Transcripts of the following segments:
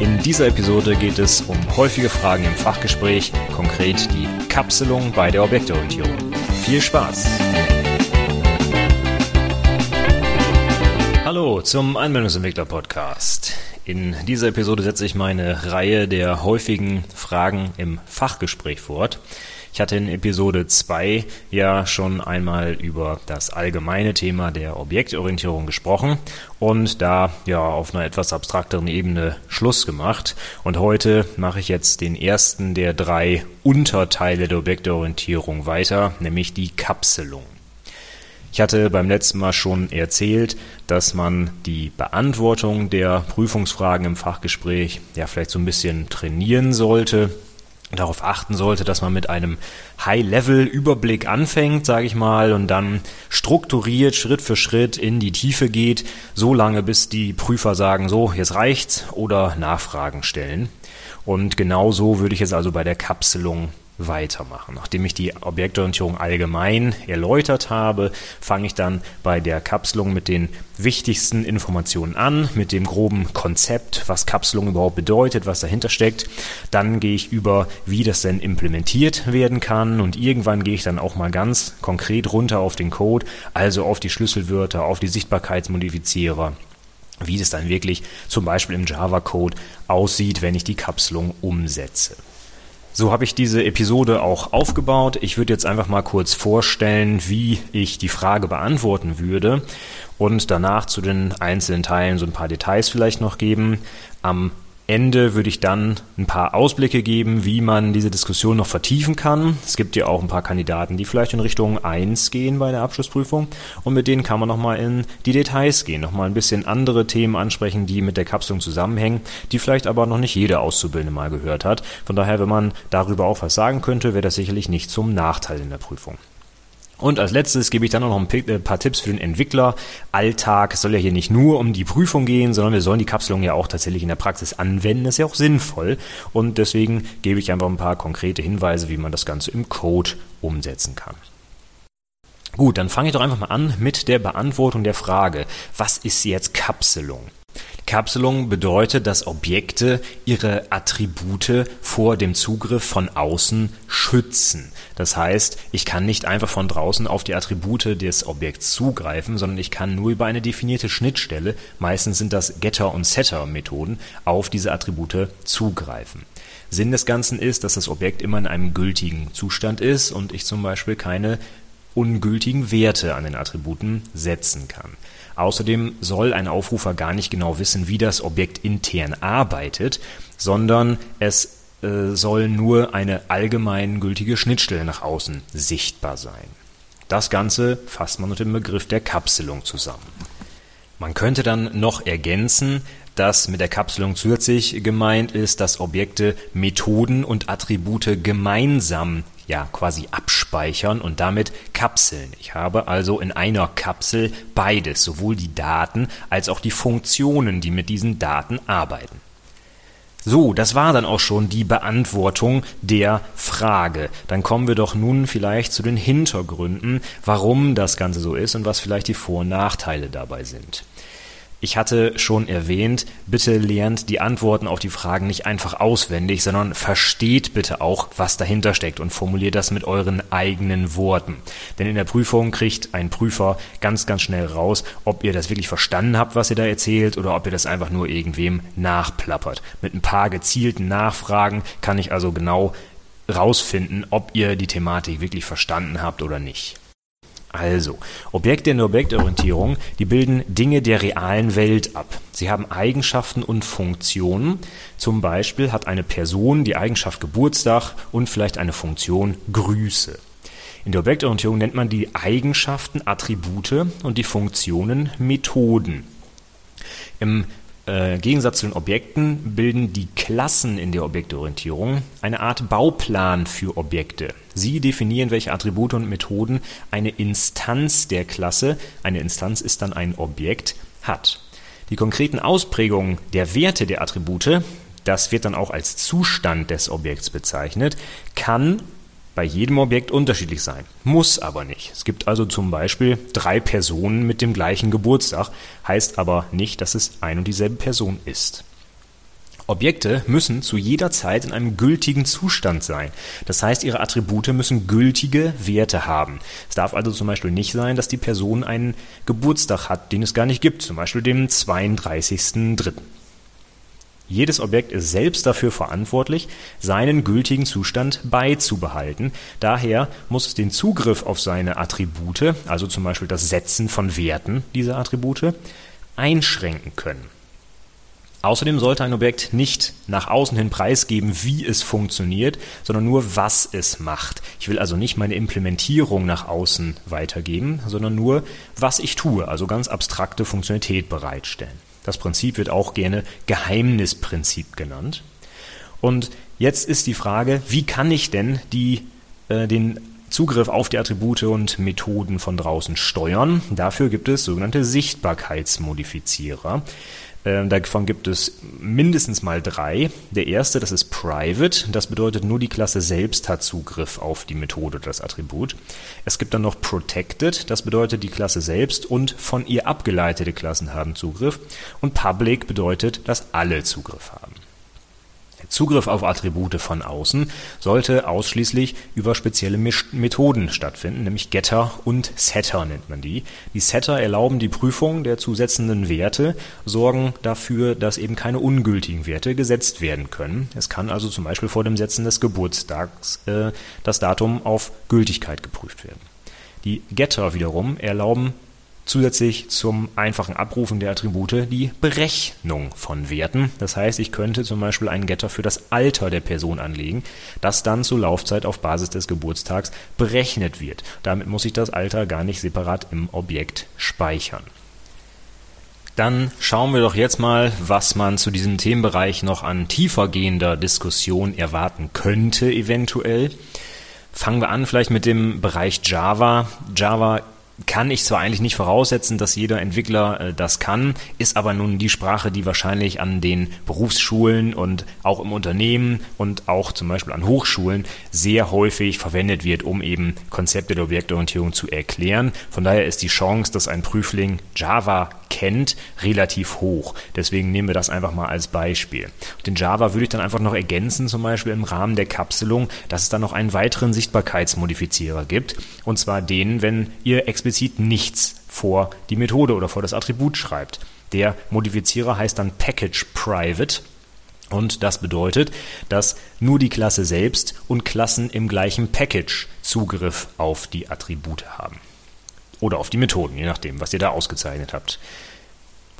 In dieser Episode geht es um häufige Fragen im Fachgespräch, konkret die Kapselung bei der Objektorientierung. Viel Spaß! Hallo zum Anwendungsentwickler Podcast. In dieser Episode setze ich meine Reihe der häufigen Fragen im Fachgespräch fort. Ich hatte in Episode 2 ja schon einmal über das allgemeine Thema der Objektorientierung gesprochen und da ja auf einer etwas abstrakteren Ebene Schluss gemacht. Und heute mache ich jetzt den ersten der drei Unterteile der Objektorientierung weiter, nämlich die Kapselung. Ich hatte beim letzten Mal schon erzählt, dass man die Beantwortung der Prüfungsfragen im Fachgespräch ja vielleicht so ein bisschen trainieren sollte darauf achten sollte, dass man mit einem High-Level-Überblick anfängt, sage ich mal, und dann strukturiert Schritt für Schritt in die Tiefe geht, so lange bis die Prüfer sagen, so, jetzt reicht's oder Nachfragen stellen. Und genau so würde ich es also bei der Kapselung weitermachen. Nachdem ich die Objektorientierung allgemein erläutert habe, fange ich dann bei der Kapselung mit den wichtigsten Informationen an, mit dem groben Konzept, was Kapselung überhaupt bedeutet, was dahinter steckt. Dann gehe ich über, wie das denn implementiert werden kann und irgendwann gehe ich dann auch mal ganz konkret runter auf den Code, also auf die Schlüsselwörter, auf die Sichtbarkeitsmodifizierer wie das dann wirklich zum Beispiel im Java-Code aussieht, wenn ich die Kapselung umsetze. So habe ich diese Episode auch aufgebaut. Ich würde jetzt einfach mal kurz vorstellen, wie ich die Frage beantworten würde und danach zu den einzelnen Teilen so ein paar Details vielleicht noch geben. Am Ende würde ich dann ein paar Ausblicke geben, wie man diese Diskussion noch vertiefen kann. Es gibt ja auch ein paar Kandidaten, die vielleicht in Richtung 1 gehen bei der Abschlussprüfung und mit denen kann man nochmal in die Details gehen, nochmal ein bisschen andere Themen ansprechen, die mit der Kapselung zusammenhängen, die vielleicht aber noch nicht jeder Auszubildende mal gehört hat. Von daher, wenn man darüber auch was sagen könnte, wäre das sicherlich nicht zum Nachteil in der Prüfung. Und als letztes gebe ich dann noch ein äh, paar Tipps für den Entwickler. Alltag soll ja hier nicht nur um die Prüfung gehen, sondern wir sollen die Kapselung ja auch tatsächlich in der Praxis anwenden. Das ist ja auch sinnvoll. Und deswegen gebe ich einfach ein paar konkrete Hinweise, wie man das Ganze im Code umsetzen kann. Gut, dann fange ich doch einfach mal an mit der Beantwortung der Frage, was ist jetzt Kapselung? Kapselung bedeutet, dass Objekte ihre Attribute vor dem Zugriff von außen schützen. Das heißt, ich kann nicht einfach von draußen auf die Attribute des Objekts zugreifen, sondern ich kann nur über eine definierte Schnittstelle, meistens sind das Getter- und Setter-Methoden, auf diese Attribute zugreifen. Sinn des Ganzen ist, dass das Objekt immer in einem gültigen Zustand ist und ich zum Beispiel keine ungültigen Werte an den Attributen setzen kann. Außerdem soll ein Aufrufer gar nicht genau wissen, wie das Objekt intern arbeitet, sondern es äh, soll nur eine allgemein gültige Schnittstelle nach außen sichtbar sein. Das Ganze fasst man unter dem Begriff der Kapselung zusammen. Man könnte dann noch ergänzen, dass mit der Kapselung zusätzlich gemeint ist, dass Objekte Methoden und Attribute gemeinsam ja quasi abspeichern und damit kapseln. Ich habe also in einer Kapsel beides, sowohl die Daten als auch die Funktionen, die mit diesen Daten arbeiten. So, das war dann auch schon die Beantwortung der Frage. Dann kommen wir doch nun vielleicht zu den Hintergründen, warum das Ganze so ist und was vielleicht die Vor- und Nachteile dabei sind. Ich hatte schon erwähnt, bitte lernt die Antworten auf die Fragen nicht einfach auswendig, sondern versteht bitte auch, was dahinter steckt und formuliert das mit euren eigenen Worten. Denn in der Prüfung kriegt ein Prüfer ganz, ganz schnell raus, ob ihr das wirklich verstanden habt, was ihr da erzählt, oder ob ihr das einfach nur irgendwem nachplappert. Mit ein paar gezielten Nachfragen kann ich also genau rausfinden, ob ihr die Thematik wirklich verstanden habt oder nicht. Also, Objekte in der Objektorientierung, die bilden Dinge der realen Welt ab. Sie haben Eigenschaften und Funktionen. Zum Beispiel hat eine Person die Eigenschaft Geburtstag und vielleicht eine Funktion Grüße. In der Objektorientierung nennt man die Eigenschaften Attribute und die Funktionen Methoden. Im äh, Gegensatz zu den Objekten bilden die Klassen in der Objektorientierung eine Art Bauplan für Objekte. Sie definieren, welche Attribute und Methoden eine Instanz der Klasse, eine Instanz ist dann ein Objekt, hat. Die konkreten Ausprägungen der Werte der Attribute, das wird dann auch als Zustand des Objekts bezeichnet, kann bei jedem Objekt unterschiedlich sein, muss aber nicht. Es gibt also zum Beispiel drei Personen mit dem gleichen Geburtstag, heißt aber nicht, dass es ein und dieselbe Person ist. Objekte müssen zu jeder Zeit in einem gültigen Zustand sein. Das heißt, ihre Attribute müssen gültige Werte haben. Es darf also zum Beispiel nicht sein, dass die Person einen Geburtstag hat, den es gar nicht gibt, zum Beispiel dem 32.03. Jedes Objekt ist selbst dafür verantwortlich, seinen gültigen Zustand beizubehalten. Daher muss es den Zugriff auf seine Attribute, also zum Beispiel das Setzen von Werten dieser Attribute, einschränken können. Außerdem sollte ein Objekt nicht nach außen hin preisgeben, wie es funktioniert, sondern nur, was es macht. Ich will also nicht meine Implementierung nach außen weitergeben, sondern nur, was ich tue, also ganz abstrakte Funktionalität bereitstellen. Das Prinzip wird auch gerne Geheimnisprinzip genannt. Und jetzt ist die Frage, wie kann ich denn die, äh, den Zugriff auf die Attribute und Methoden von draußen steuern? Dafür gibt es sogenannte Sichtbarkeitsmodifizierer. Ähm, davon gibt es mindestens mal drei. Der erste, das ist Private. Das bedeutet, nur die Klasse selbst hat Zugriff auf die Methode oder das Attribut. Es gibt dann noch Protected. Das bedeutet, die Klasse selbst und von ihr abgeleitete Klassen haben Zugriff. Und Public bedeutet, dass alle Zugriff haben. Zugriff auf Attribute von außen sollte ausschließlich über spezielle Methoden stattfinden, nämlich Getter und Setter nennt man die. Die Setter erlauben die Prüfung der zusetzenden Werte, sorgen dafür, dass eben keine ungültigen Werte gesetzt werden können. Es kann also zum Beispiel vor dem Setzen des Geburtstags äh, das Datum auf Gültigkeit geprüft werden. Die Getter wiederum erlauben zusätzlich zum einfachen Abrufen der Attribute die Berechnung von Werten. Das heißt, ich könnte zum Beispiel einen Getter für das Alter der Person anlegen, das dann zur Laufzeit auf Basis des Geburtstags berechnet wird. Damit muss ich das Alter gar nicht separat im Objekt speichern. Dann schauen wir doch jetzt mal, was man zu diesem Themenbereich noch an tiefergehender Diskussion erwarten könnte, eventuell. Fangen wir an vielleicht mit dem Bereich Java. Java kann ich zwar eigentlich nicht voraussetzen, dass jeder Entwickler äh, das kann, ist aber nun die Sprache, die wahrscheinlich an den Berufsschulen und auch im Unternehmen und auch zum Beispiel an Hochschulen sehr häufig verwendet wird, um eben Konzepte der Objektorientierung zu erklären. Von daher ist die Chance, dass ein Prüfling Java kennt, relativ hoch. Deswegen nehmen wir das einfach mal als Beispiel. In Java würde ich dann einfach noch ergänzen, zum Beispiel im Rahmen der Kapselung, dass es dann noch einen weiteren Sichtbarkeitsmodifizierer gibt. Und zwar den, wenn ihr explizit nichts vor die Methode oder vor das Attribut schreibt. Der Modifizierer heißt dann Package Private. Und das bedeutet, dass nur die Klasse selbst und Klassen im gleichen Package Zugriff auf die Attribute haben. Oder auf die Methoden, je nachdem, was ihr da ausgezeichnet habt.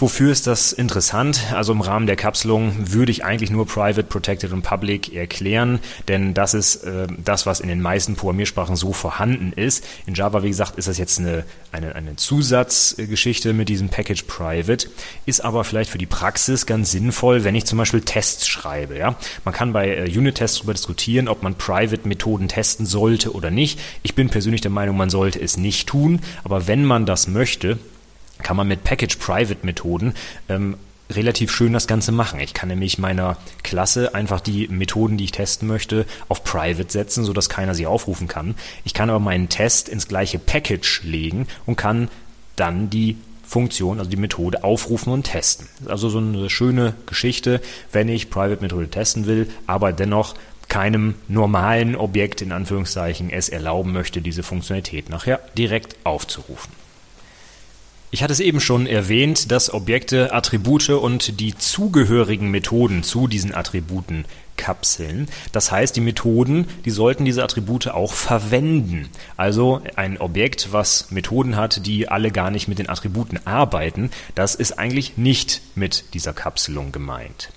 Wofür ist das interessant? Also im Rahmen der Kapselung würde ich eigentlich nur Private, Protected und Public erklären, denn das ist äh, das, was in den meisten Programmiersprachen so vorhanden ist. In Java, wie gesagt, ist das jetzt eine, eine, eine Zusatzgeschichte mit diesem Package Private, ist aber vielleicht für die Praxis ganz sinnvoll, wenn ich zum Beispiel Tests schreibe. Ja? Man kann bei äh, Unit-Tests darüber diskutieren, ob man Private-Methoden testen sollte oder nicht. Ich bin persönlich der Meinung, man sollte es nicht tun, aber wenn man das möchte, kann man mit Package-Private-Methoden ähm, relativ schön das Ganze machen. Ich kann nämlich meiner Klasse einfach die Methoden, die ich testen möchte, auf Private setzen, sodass keiner sie aufrufen kann. Ich kann aber meinen Test ins gleiche Package legen und kann dann die Funktion, also die Methode aufrufen und testen. Also so eine schöne Geschichte, wenn ich Private-Methode testen will, aber dennoch keinem normalen Objekt in Anführungszeichen es erlauben möchte, diese Funktionalität nachher direkt aufzurufen. Ich hatte es eben schon erwähnt, dass Objekte Attribute und die zugehörigen Methoden zu diesen Attributen kapseln. Das heißt, die Methoden, die sollten diese Attribute auch verwenden. Also ein Objekt, was Methoden hat, die alle gar nicht mit den Attributen arbeiten, das ist eigentlich nicht mit dieser Kapselung gemeint.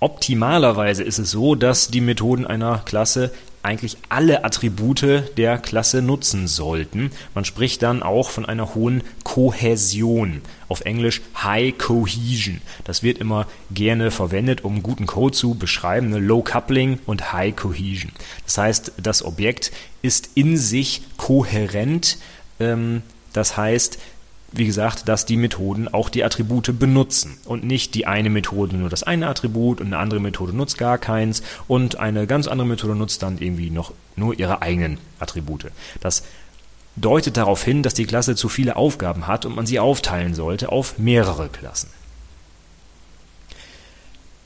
Optimalerweise ist es so, dass die Methoden einer Klasse eigentlich alle Attribute der Klasse nutzen sollten. Man spricht dann auch von einer hohen Kohäsion. Auf Englisch High Cohesion. Das wird immer gerne verwendet, um guten Code zu beschreiben. Ne? Low Coupling und High Cohesion. Das heißt, das Objekt ist in sich kohärent. Ähm, das heißt, wie gesagt, dass die Methoden auch die Attribute benutzen und nicht die eine Methode nur das eine Attribut und eine andere Methode nutzt gar keins und eine ganz andere Methode nutzt dann irgendwie noch nur ihre eigenen Attribute. Das deutet darauf hin, dass die Klasse zu viele Aufgaben hat und man sie aufteilen sollte auf mehrere Klassen.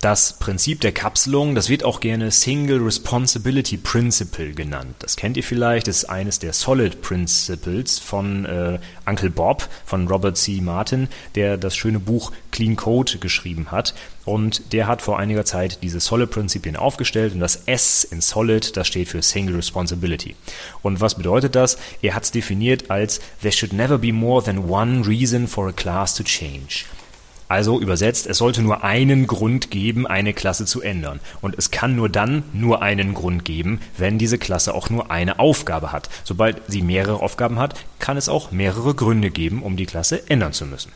Das Prinzip der Kapselung, das wird auch gerne Single Responsibility Principle genannt. Das kennt ihr vielleicht, das ist eines der Solid Principles von äh, Uncle Bob, von Robert C. Martin, der das schöne Buch Clean Code geschrieben hat. Und der hat vor einiger Zeit diese Solid-Prinzipien aufgestellt und das S in Solid, das steht für Single Responsibility. Und was bedeutet das? Er hat es definiert als There should never be more than one reason for a class to change. Also übersetzt, es sollte nur einen Grund geben, eine Klasse zu ändern. Und es kann nur dann nur einen Grund geben, wenn diese Klasse auch nur eine Aufgabe hat. Sobald sie mehrere Aufgaben hat, kann es auch mehrere Gründe geben, um die Klasse ändern zu müssen.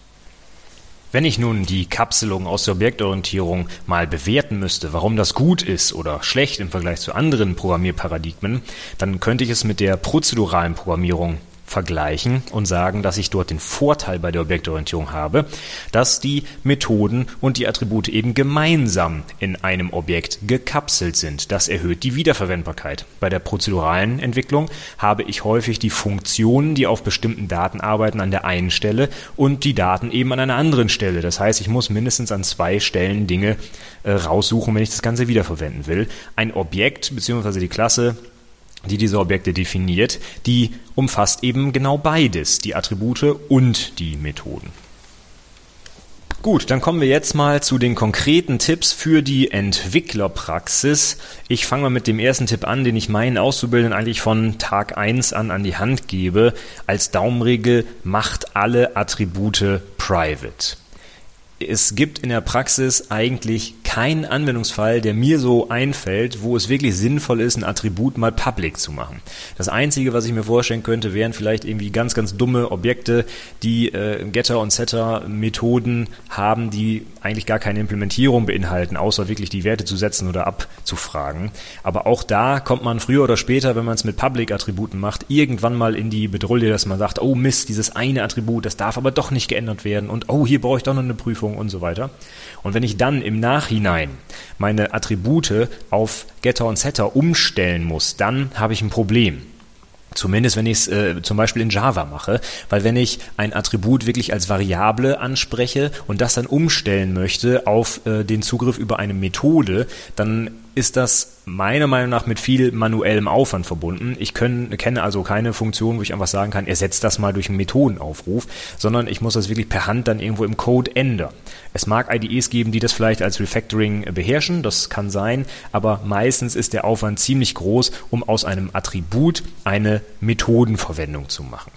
Wenn ich nun die Kapselung aus der Objektorientierung mal bewerten müsste, warum das gut ist oder schlecht im Vergleich zu anderen Programmierparadigmen, dann könnte ich es mit der prozeduralen Programmierung vergleichen und sagen, dass ich dort den Vorteil bei der Objektorientierung habe, dass die Methoden und die Attribute eben gemeinsam in einem Objekt gekapselt sind. Das erhöht die Wiederverwendbarkeit. Bei der prozeduralen Entwicklung habe ich häufig die Funktionen, die auf bestimmten Daten arbeiten, an der einen Stelle und die Daten eben an einer anderen Stelle. Das heißt, ich muss mindestens an zwei Stellen Dinge äh, raussuchen, wenn ich das Ganze wiederverwenden will. Ein Objekt bzw. die Klasse die diese Objekte definiert, die umfasst eben genau beides, die Attribute und die Methoden. Gut, dann kommen wir jetzt mal zu den konkreten Tipps für die Entwicklerpraxis. Ich fange mal mit dem ersten Tipp an, den ich meinen Auszubildenden eigentlich von Tag 1 an an die Hand gebe. Als Daumenregel macht alle Attribute private es gibt in der Praxis eigentlich keinen Anwendungsfall, der mir so einfällt, wo es wirklich sinnvoll ist, ein Attribut mal public zu machen. Das Einzige, was ich mir vorstellen könnte, wären vielleicht irgendwie ganz, ganz dumme Objekte, die äh, Getter- und Setter-Methoden haben, die eigentlich gar keine Implementierung beinhalten, außer wirklich die Werte zu setzen oder abzufragen. Aber auch da kommt man früher oder später, wenn man es mit Public-Attributen macht, irgendwann mal in die Bedrulle, dass man sagt, oh Mist, dieses eine Attribut, das darf aber doch nicht geändert werden und oh, hier brauche ich doch noch eine Prüfung Prüfung und so weiter. Und wenn ich dann im Nachhinein meine Attribute auf Getter und Setter umstellen muss, dann habe ich ein Problem. Zumindest wenn ich es äh, zum Beispiel in Java mache, weil wenn ich ein Attribut wirklich als Variable anspreche und das dann umstellen möchte auf äh, den Zugriff über eine Methode, dann ist das meiner Meinung nach mit viel manuellem Aufwand verbunden. Ich können, kenne also keine Funktion, wo ich einfach sagen kann, ersetzt das mal durch einen Methodenaufruf, sondern ich muss das wirklich per Hand dann irgendwo im Code ändern. Es mag IDEs geben, die das vielleicht als Refactoring beherrschen, das kann sein, aber meistens ist der Aufwand ziemlich groß, um aus einem Attribut eine Methodenverwendung zu machen.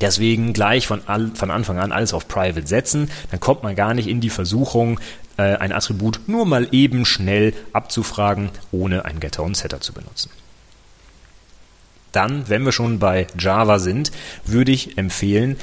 Deswegen gleich von, all, von Anfang an alles auf Private setzen, dann kommt man gar nicht in die Versuchung, äh, ein Attribut nur mal eben schnell abzufragen, ohne ein Getter und Setter zu benutzen. Dann, wenn wir schon bei Java sind, würde ich empfehlen,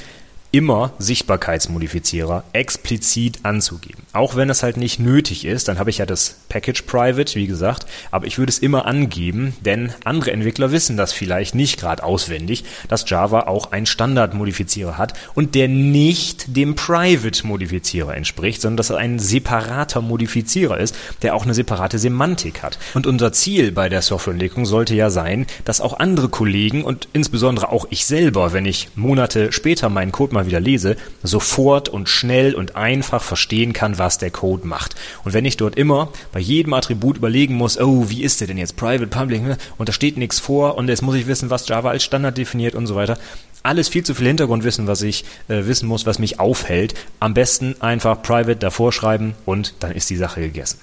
immer Sichtbarkeitsmodifizierer explizit anzugeben. Auch wenn es halt nicht nötig ist, dann habe ich ja das Package Private, wie gesagt, aber ich würde es immer angeben, denn andere Entwickler wissen das vielleicht nicht gerade auswendig, dass Java auch einen Standardmodifizierer hat und der nicht dem Private-Modifizierer entspricht, sondern dass er ein separater Modifizierer ist, der auch eine separate Semantik hat. Und unser Ziel bei der Softwareentwicklung sollte ja sein, dass auch andere Kollegen und insbesondere auch ich selber, wenn ich Monate später meinen Code mal mal wieder lese, sofort und schnell und einfach verstehen kann, was der Code macht. Und wenn ich dort immer bei jedem Attribut überlegen muss, oh, wie ist der denn jetzt private, public, ne? und da steht nichts vor und jetzt muss ich wissen, was Java als Standard definiert und so weiter. Alles viel zu viel Hintergrundwissen, was ich äh, wissen muss, was mich aufhält. Am besten einfach private davor schreiben und dann ist die Sache gegessen.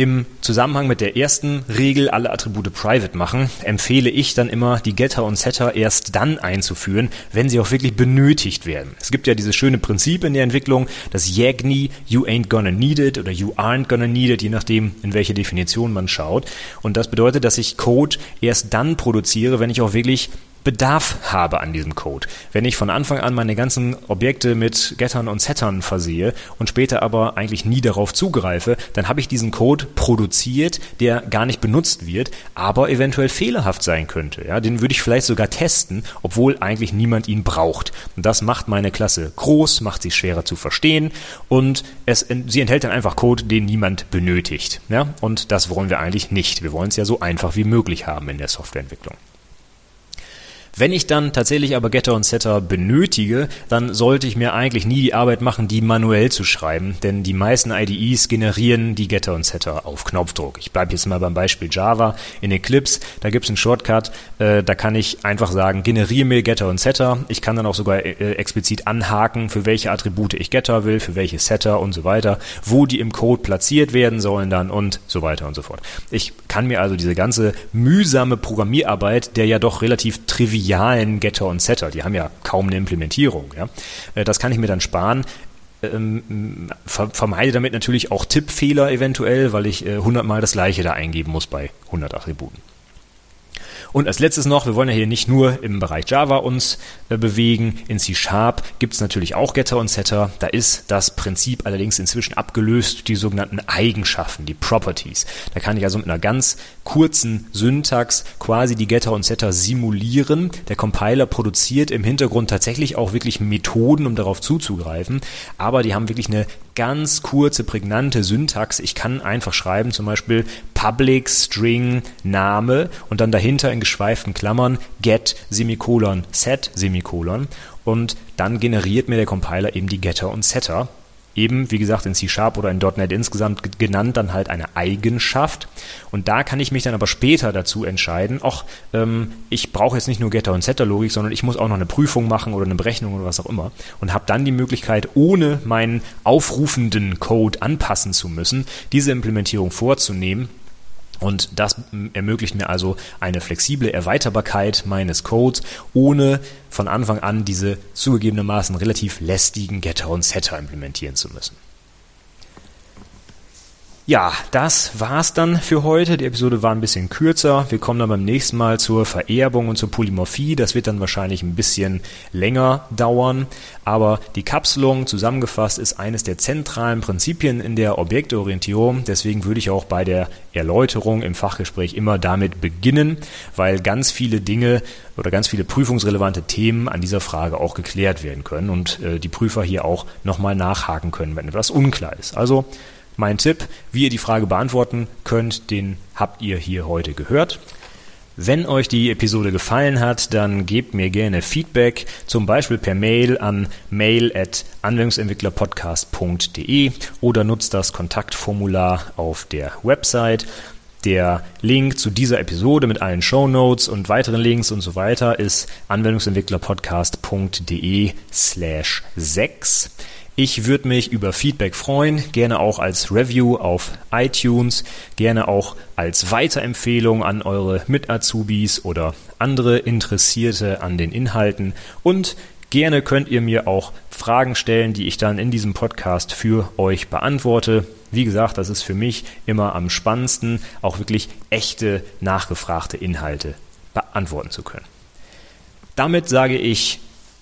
Im Zusammenhang mit der ersten Regel, alle Attribute private machen, empfehle ich dann immer, die Getter und Setter erst dann einzuführen, wenn sie auch wirklich benötigt werden. Es gibt ja dieses schöne Prinzip in der Entwicklung, das YAGNI, you ain't gonna need it oder you aren't gonna need it, je nachdem, in welche Definition man schaut. Und das bedeutet, dass ich Code erst dann produziere, wenn ich auch wirklich Bedarf habe an diesem Code. Wenn ich von Anfang an meine ganzen Objekte mit Gettern und Settern versehe und später aber eigentlich nie darauf zugreife, dann habe ich diesen Code produziert, der gar nicht benutzt wird, aber eventuell fehlerhaft sein könnte. Ja, den würde ich vielleicht sogar testen, obwohl eigentlich niemand ihn braucht. Und das macht meine Klasse groß, macht sie schwerer zu verstehen und es, sie enthält dann einfach Code, den niemand benötigt. Ja, und das wollen wir eigentlich nicht. Wir wollen es ja so einfach wie möglich haben in der Softwareentwicklung. Wenn ich dann tatsächlich aber Getter und Setter benötige, dann sollte ich mir eigentlich nie die Arbeit machen, die manuell zu schreiben, denn die meisten IDEs generieren die Getter und Setter auf Knopfdruck. Ich bleibe jetzt mal beim Beispiel Java. In Eclipse, da gibt es einen Shortcut, äh, da kann ich einfach sagen, generiere mir Getter und Setter. Ich kann dann auch sogar äh, explizit anhaken, für welche Attribute ich Getter will, für welche Setter und so weiter, wo die im Code platziert werden sollen dann und so weiter und so fort. Ich kann mir also diese ganze mühsame Programmierarbeit, der ja doch relativ trivial trivialen Getter und Setter. Die haben ja kaum eine Implementierung. Ja? Äh, das kann ich mir dann sparen. Ähm, vermeide damit natürlich auch Tippfehler eventuell, weil ich äh, 100 Mal das gleiche da eingeben muss bei 100 Attributen. Und als letztes noch, wir wollen ja hier nicht nur im Bereich Java uns äh, bewegen. In C Sharp gibt es natürlich auch Getter und Setter. Da ist das Prinzip allerdings inzwischen abgelöst, die sogenannten Eigenschaften, die Properties. Da kann ich also mit einer ganz kurzen Syntax quasi die Getter und Setter simulieren. Der Compiler produziert im Hintergrund tatsächlich auch wirklich Methoden, um darauf zuzugreifen. Aber die haben wirklich eine ganz kurze, prägnante Syntax. Ich kann einfach schreiben, zum Beispiel Public String Name und dann dahinter in geschweiften Klammern get Semikolon set Semikolon und dann generiert mir der Compiler eben die Getter und Setter eben, wie gesagt, in C-Sharp oder in .NET insgesamt genannt, dann halt eine Eigenschaft. Und da kann ich mich dann aber später dazu entscheiden, ach, ähm, ich brauche jetzt nicht nur Getter- und Setter-Logik, sondern ich muss auch noch eine Prüfung machen oder eine Berechnung oder was auch immer. Und habe dann die Möglichkeit, ohne meinen aufrufenden Code anpassen zu müssen, diese Implementierung vorzunehmen und das ermöglicht mir also eine flexible Erweiterbarkeit meines Codes, ohne von Anfang an diese zugegebenermaßen relativ lästigen Getter und Setter implementieren zu müssen. Ja, das war's dann für heute. Die Episode war ein bisschen kürzer. Wir kommen dann beim nächsten Mal zur Vererbung und zur Polymorphie. Das wird dann wahrscheinlich ein bisschen länger dauern. Aber die Kapselung zusammengefasst ist eines der zentralen Prinzipien in der Objektorientierung. Deswegen würde ich auch bei der Erläuterung im Fachgespräch immer damit beginnen, weil ganz viele Dinge oder ganz viele prüfungsrelevante Themen an dieser Frage auch geklärt werden können und äh, die Prüfer hier auch nochmal nachhaken können, wenn etwas unklar ist. Also mein Tipp, wie ihr die Frage beantworten könnt, den habt ihr hier heute gehört. Wenn euch die Episode gefallen hat, dann gebt mir gerne Feedback, zum Beispiel per Mail an mail@anwendungsentwicklerpodcast.de oder nutzt das Kontaktformular auf der Website. Der Link zu dieser Episode mit allen Show Notes und weiteren Links und so weiter ist anwendungsentwicklerpodcast.de slash 6. Ich würde mich über Feedback freuen, gerne auch als Review auf iTunes, gerne auch als Weiterempfehlung an eure Mit-Azubis oder andere Interessierte an den Inhalten und Gerne könnt ihr mir auch Fragen stellen, die ich dann in diesem Podcast für euch beantworte. Wie gesagt, das ist für mich immer am spannendsten, auch wirklich echte, nachgefragte Inhalte beantworten zu können. Damit sage ich